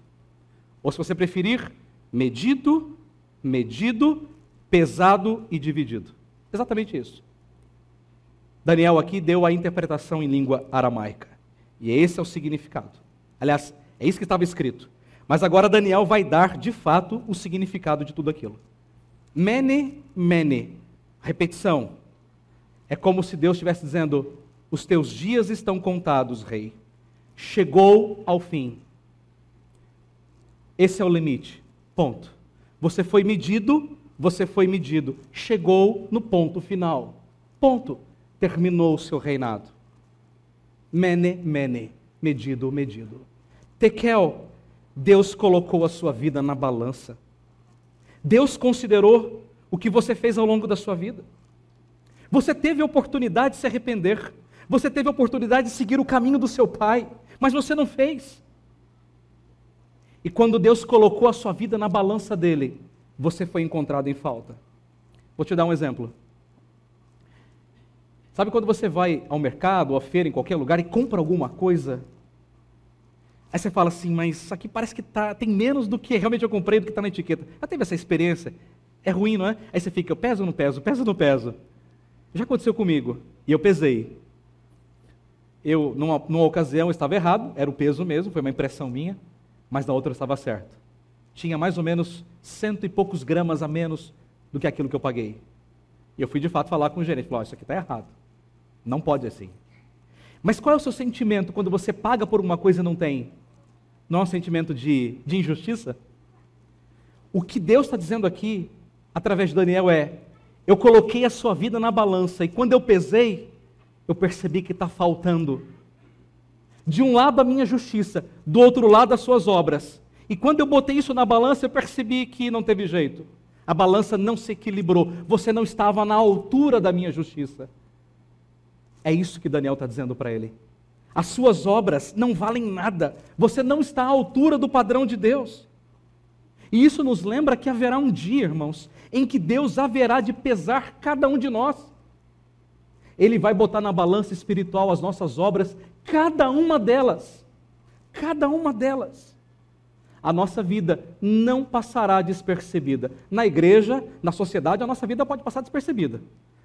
Ou se você preferir, medido, medido, pesado e dividido. Exatamente isso. Daniel aqui deu a interpretação em língua aramaica. E esse é o significado. Aliás, é isso que estava escrito. Mas agora Daniel vai dar, de fato, o significado de tudo aquilo. Mene, mene. Repetição. É como se Deus estivesse dizendo: Os teus dias estão contados, rei. Chegou ao fim. Esse é o limite. Ponto. Você foi medido, você foi medido. Chegou no ponto final. Ponto. terminou o seu reinado. Mene, mene, medido, medido. Tekel, Deus colocou a sua vida na balança. Deus considerou o que você fez ao longo da sua vida. Você teve a oportunidade de se arrepender. Você teve a oportunidade de seguir o caminho do seu pai, mas você não fez. E quando Deus colocou a sua vida na balança dele, você foi encontrado em falta. Vou te dar um exemplo. Sabe quando você vai ao mercado, ou à feira, em qualquer lugar e compra alguma coisa? Aí você fala assim, mas isso aqui parece que tá, tem menos do que realmente eu comprei, do que está na etiqueta. Já teve essa experiência? É ruim, não é? Aí você fica, eu peso ou não peso? Peso ou não peso? Já aconteceu comigo. E eu pesei. Eu, numa, numa ocasião, estava errado, era o peso mesmo, foi uma impressão minha, mas na outra estava certo. Tinha mais ou menos cento e poucos gramas a menos do que aquilo que eu paguei. E eu fui de fato falar com o gerente, falou, oh, isso aqui está errado. Não pode assim. Mas qual é o seu sentimento quando você paga por uma coisa e não tem? Não é um sentimento de, de injustiça? O que Deus está dizendo aqui, através de Daniel, é: eu coloquei a sua vida na balança e quando eu pesei, eu percebi que está faltando. De um lado a minha justiça, do outro lado as suas obras. E quando eu botei isso na balança, eu percebi que não teve jeito. A balança não se equilibrou. Você não estava na altura da minha justiça. É isso que Daniel está dizendo para ele. As suas obras não valem nada. Você não está à altura do padrão de Deus. E isso nos lembra que haverá um dia, irmãos, em que Deus haverá de pesar cada um de nós. Ele vai botar na balança espiritual as nossas obras, cada uma delas. Cada uma delas a nossa vida não passará despercebida. Na igreja, na sociedade, a nossa vida pode passar despercebida.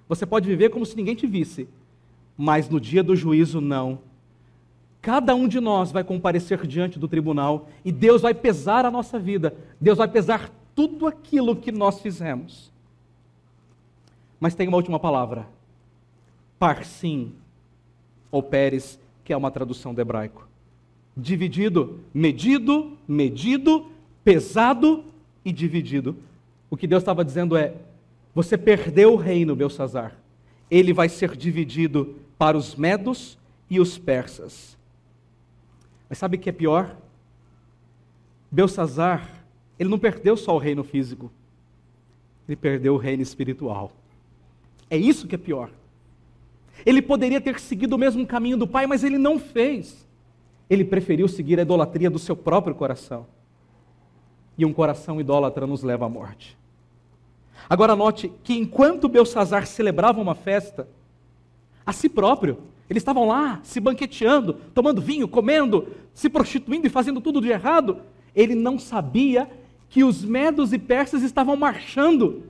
Você pode viver como se ninguém te visse, mas no dia do juízo, não. Cada um de nós vai comparecer diante do tribunal e Deus vai pesar a nossa vida, Deus vai pesar tudo aquilo que nós fizemos. Mas tem uma última palavra: parsim, ou pérez, que é uma tradução do hebraico dividido, medido, medido, pesado e dividido. O que Deus estava dizendo é: você perdeu o reino, Belsazar. Ele vai ser dividido para os medos e os persas. Mas sabe o que é pior? Belsazar, ele não perdeu só o reino físico, ele perdeu o reino espiritual. É isso que é pior. Ele poderia ter seguido o mesmo caminho do pai, mas ele não fez. Ele preferiu seguir a idolatria do seu próprio coração. E um coração idólatra nos leva à morte. Agora note que enquanto Belsazar celebrava uma festa, a si próprio, eles estavam lá se banqueteando, tomando vinho, comendo, se prostituindo e fazendo tudo de errado, ele não sabia que os medos e persas estavam marchando.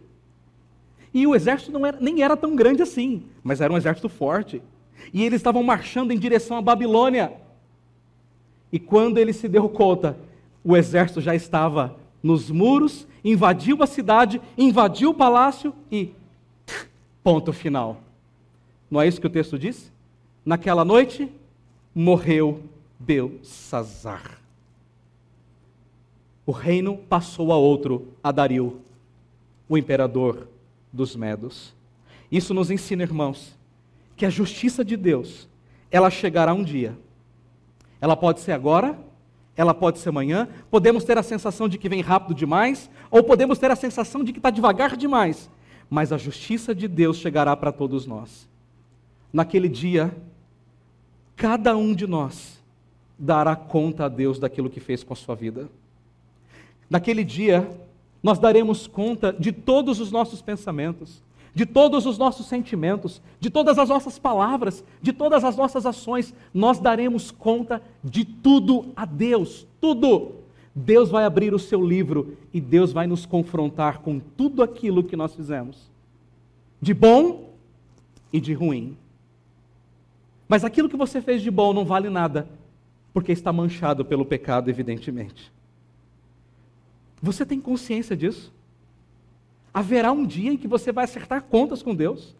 E o exército não era, nem era tão grande assim, mas era um exército forte. E eles estavam marchando em direção à Babilônia. E quando ele se deu conta, o exército já estava nos muros, invadiu a cidade, invadiu o palácio e ponto final. Não é isso que o texto diz? Naquela noite morreu Belsazar. O reino passou a outro, a Dario, o imperador dos Medos. Isso nos ensina, irmãos, que a justiça de Deus, ela chegará um dia ela pode ser agora, ela pode ser amanhã. Podemos ter a sensação de que vem rápido demais, ou podemos ter a sensação de que está devagar demais. Mas a justiça de Deus chegará para todos nós. Naquele dia, cada um de nós dará conta a Deus daquilo que fez com a sua vida. Naquele dia, nós daremos conta de todos os nossos pensamentos, de todos os nossos sentimentos, de todas as nossas palavras, de todas as nossas ações, nós daremos conta de tudo a Deus, tudo. Deus vai abrir o seu livro e Deus vai nos confrontar com tudo aquilo que nós fizemos, de bom e de ruim. Mas aquilo que você fez de bom não vale nada, porque está manchado pelo pecado, evidentemente. Você tem consciência disso? Haverá um dia em que você vai acertar contas com Deus.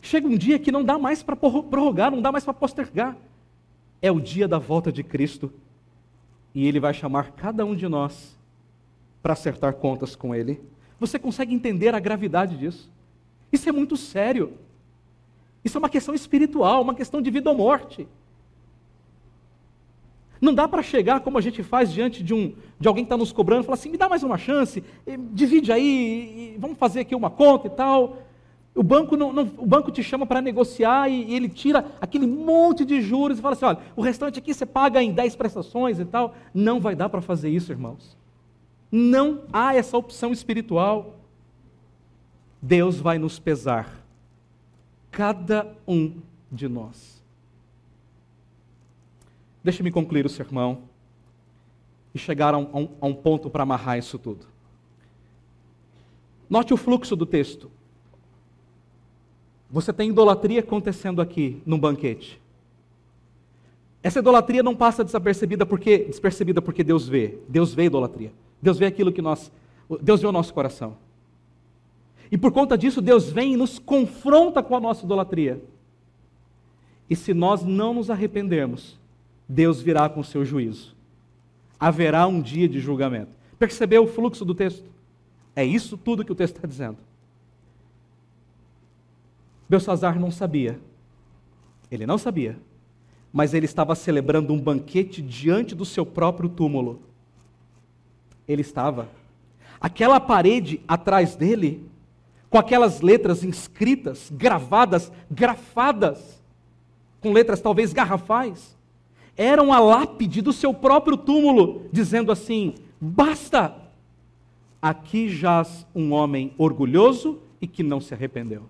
Chega um dia que não dá mais para prorrogar, não dá mais para postergar. É o dia da volta de Cristo. E Ele vai chamar cada um de nós para acertar contas com Ele. Você consegue entender a gravidade disso? Isso é muito sério. Isso é uma questão espiritual, uma questão de vida ou morte. Não dá para chegar como a gente faz diante de, um, de alguém que está nos cobrando e falar assim: me dá mais uma chance, divide aí, vamos fazer aqui uma conta e tal. O banco, não, não, o banco te chama para negociar e, e, ele tira aquele monte de juros e fala assim: olha, o restante aqui você paga em 10 prestações e tal. Não vai dar para fazer isso, irmãos. Não há essa opção espiritual. Deus vai nos pesar, cada um de nós. Deixe-me concluir o sermão e chegar a um, a um ponto para amarrar isso tudo. Note o fluxo do texto. Você tem idolatria acontecendo aqui num banquete. Essa idolatria não passa despercebida porque, despercebida porque Deus vê. Deus vê a idolatria. Deus vê aquilo que nós. Deus vê o nosso coração. E por conta disso, Deus vem e nos confronta com a nossa idolatria. E se nós não nos arrependermos, Deus virá com o seu juízo. Haverá um dia de julgamento. Percebeu o fluxo do texto? É isso tudo que o texto está dizendo. Belsazar não sabia. Ele não sabia. Mas ele estava celebrando um banquete diante do seu próprio túmulo. Ele estava. Aquela parede atrás dele, com aquelas letras inscritas, gravadas, grafadas, com letras talvez garrafais, eram a lápide do seu próprio túmulo, dizendo assim: basta! Aqui jaz um homem orgulhoso e que não se arrependeu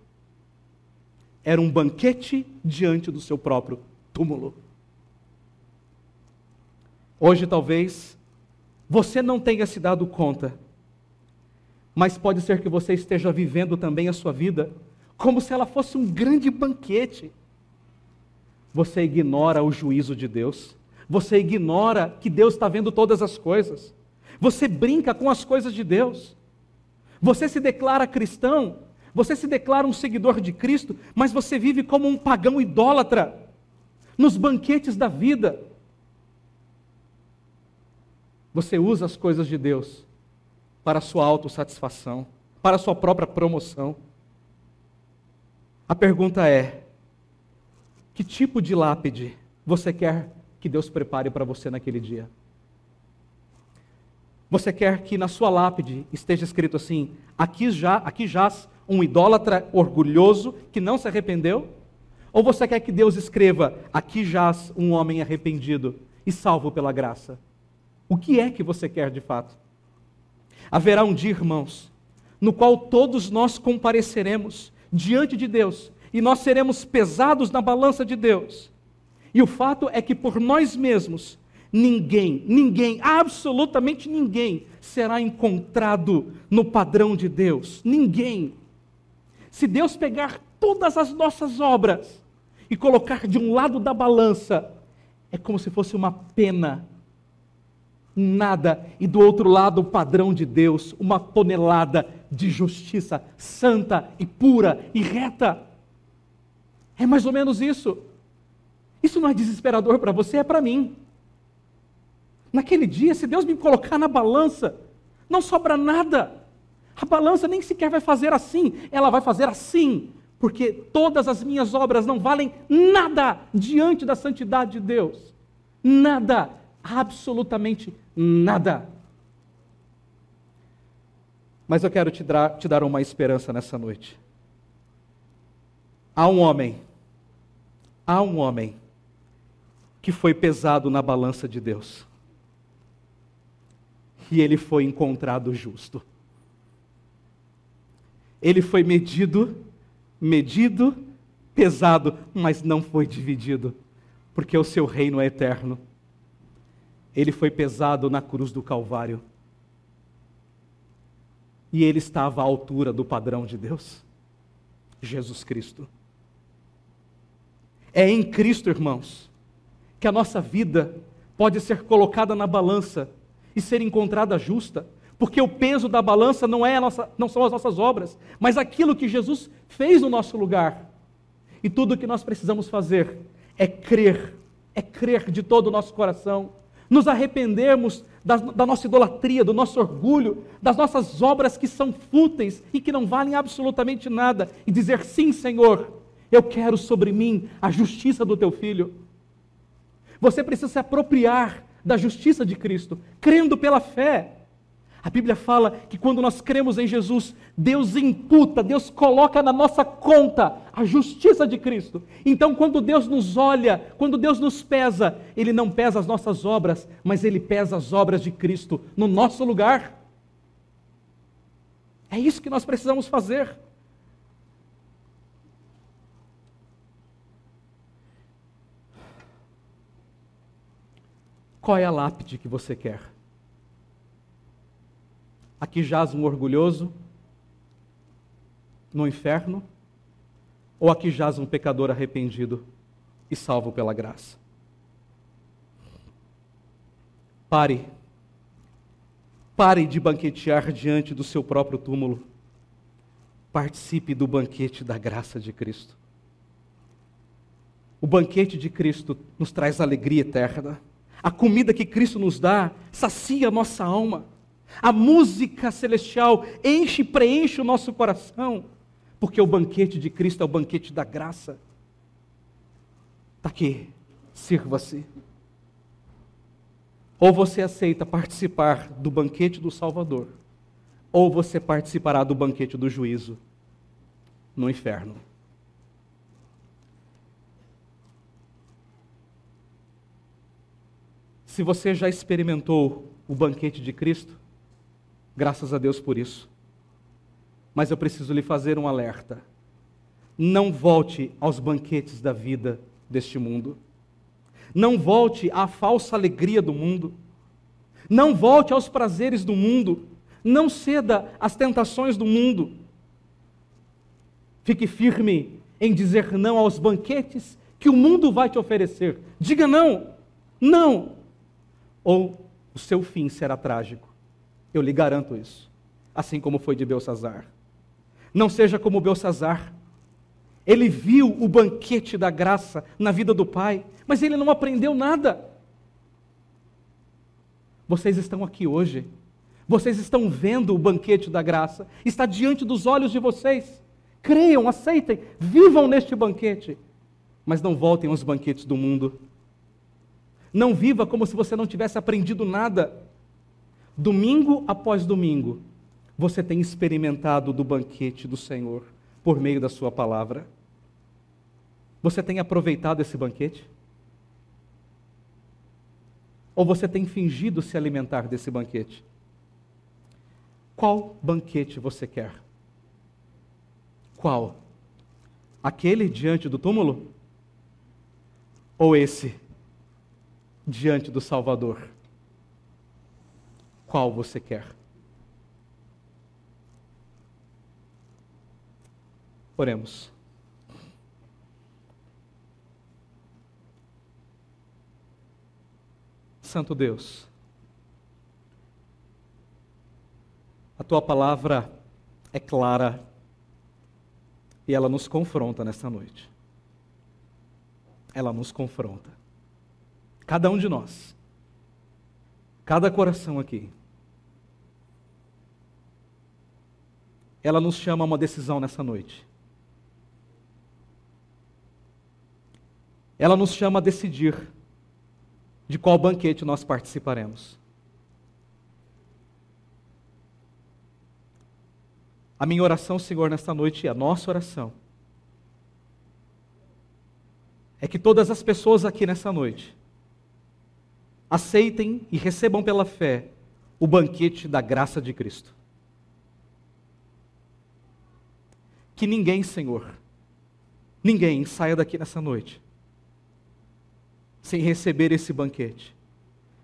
era um banquete diante do seu próprio túmulo. Hoje, talvez, você não tenha se dado conta, mas pode ser que você esteja vivendo também a sua vida como se ela fosse um grande banquete. Você ignora o juízo de Deus, você ignora que Deus está vendo todas as coisas, você brinca com as coisas de Deus, você se declara cristão, você se declara um seguidor de Cristo, mas você vive como um pagão idólatra nos banquetes da vida. Você usa as coisas de Deus para a sua autossatisfação, para a sua própria promoção. A pergunta é: que tipo de lápide você quer que Deus prepare para você naquele dia? Você quer que na sua lápide esteja escrito assim: aqui já, aqui jaz um idólatra orgulhoso que não se arrependeu? Ou você quer que Deus escreva: aqui jaz um homem arrependido e salvo pela graça? O que é que você quer de fato? Haverá um dia, irmãos, no qual todos nós compareceremos diante de Deus e nós seremos pesados na balança de Deus. E o fato é que por nós mesmos, ninguém, ninguém, absolutamente ninguém será encontrado no padrão de Deus. Ninguém. Se Deus pegar todas as nossas obras e colocar de um lado da balança, é como se fosse uma pena, nada, e do outro lado o padrão de Deus, uma tonelada de justiça santa e pura e reta. É mais ou menos isso. Isso não é desesperador para você, é para mim. Naquele dia, se Deus me colocar na balança, não sobra nada. A balança nem sequer vai fazer assim, ela vai fazer assim, porque todas as minhas obras não valem nada diante da santidade de Deus. Nada, absolutamente nada. Mas eu quero te dar, te dar uma esperança nessa noite. Há um homem, há um homem que foi pesado na balança de Deus. E ele foi encontrado justo ele foi medido, medido, pesado, mas não foi dividido, porque o seu reino é eterno. Ele foi pesado na cruz do Calvário. E ele estava à altura do padrão de Deus, Jesus Cristo. É em Cristo, irmãos, que a nossa vida pode ser colocada na balança e ser encontrada justa, porque o peso da balança não, é nossa, não são as nossas obras, mas aquilo que Jesus fez no nosso lugar. E tudo o que nós precisamos fazer é crer, é crer de todo o nosso coração, nos arrependermos da, da nossa idolatria, do nosso orgulho, das nossas obras que são fúteis e que não valem absolutamente nada, e dizer: sim, Senhor, Eu quero sobre mim a justiça do teu filho. Você precisa se apropriar da justiça de Cristo, crendo pela fé. A Bíblia fala que quando nós cremos em Jesus, Deus imputa, Deus coloca na nossa conta a justiça de Cristo. Então, quando Deus nos olha, quando Deus nos pesa, Ele não pesa as nossas obras, mas Ele pesa as obras de Cristo no nosso lugar. É isso que nós precisamos fazer. Qual é a lápide que você quer? Aqui jaz um orgulhoso no inferno? Ou aqui jaz um pecador arrependido e salvo pela graça? Pare. Pare de banquetear diante do seu próprio túmulo. Participe do banquete da graça de Cristo. O banquete de Cristo nos traz alegria eterna. A comida que Cristo nos dá sacia a nossa alma. A música celestial enche e preenche o nosso coração, porque o banquete de Cristo é o banquete da graça. Está aqui, sirva-se. Ou você aceita participar do banquete do Salvador, ou você participará do banquete do juízo no inferno. Se você já experimentou o banquete de Cristo, graças a Deus por isso. Mas eu preciso lhe fazer um alerta. Não volte aos banquetes da vida deste mundo. Não volte à falsa alegria do mundo. Não volte aos prazeres do mundo. Não ceda às tentações do mundo. Fique firme em dizer não aos banquetes que o mundo vai te oferecer. Diga não. Não ou o seu fim será trágico. Eu lhe garanto isso. Assim como foi de Belsazar. Não seja como Belsazar. Ele viu o banquete da graça na vida do pai, mas ele não aprendeu nada. Vocês estão aqui hoje. Vocês estão vendo o banquete da graça. Está diante dos olhos de vocês. Creiam, aceitem, vivam neste banquete. Mas não voltem aos banquetes do mundo não viva como se você não tivesse aprendido nada. Domingo após domingo, você tem experimentado do banquete do Senhor por meio da Sua palavra. Você tem aproveitado esse banquete? Ou você tem fingido se alimentar desse banquete? Qual banquete você quer? Qual? Aquele diante do túmulo? Ou esse diante do Salvador. Qual você quer? Oremos. Santo Deus, a tua palavra é clara e ela nos confronta nesta noite. Ela nos confronta. Cada um de nós. Cada coração aqui. Ela nos chama a uma decisão nessa noite. Ela nos chama a decidir de qual banquete nós participaremos. A minha oração, Senhor, nesta noite, a nossa oração, é que todas as pessoas aqui nessa noite aceitem e recebam pela fé o banquete da graça de Cristo. Que ninguém, Senhor, ninguém saia daqui nessa noite sem receber esse banquete,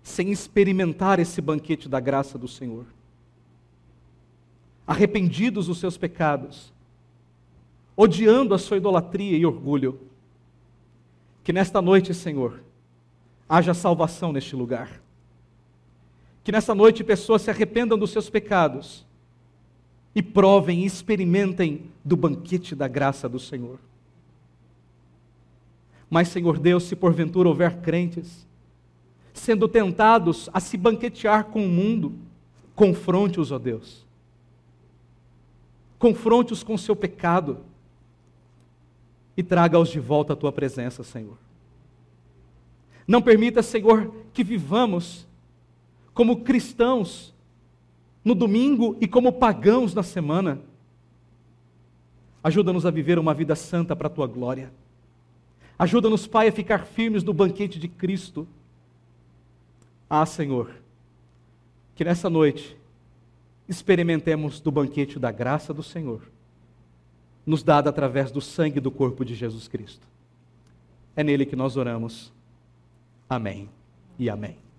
sem experimentar esse banquete da graça do Senhor. Arrependidos dos seus pecados, odiando a sua idolatria e orgulho, que nesta noite, Senhor, haja salvação neste lugar. Que nessa noite pessoas se arrependam dos seus pecados e provem e experimentem do banquete da graça do Senhor. Mas, Senhor Deus, se porventura houver crentes sendo tentados a se banquetear com o mundo, confronte-os, ó Deus. Confronte-os com o seu pecado e traga-os de volta à tua presença, Senhor. Não permita, Senhor, que vivamos como cristãos no domingo e como pagãos na semana. Ajuda-nos a viver uma vida santa para a tua glória. Ajuda-nos, Pai, a ficar firmes no banquete de Cristo. Ah, Senhor, que nessa noite experimentemos do banquete da graça do Senhor, nos dada através do sangue do corpo de Jesus Cristo. É nele que nós oramos. Amém e amém.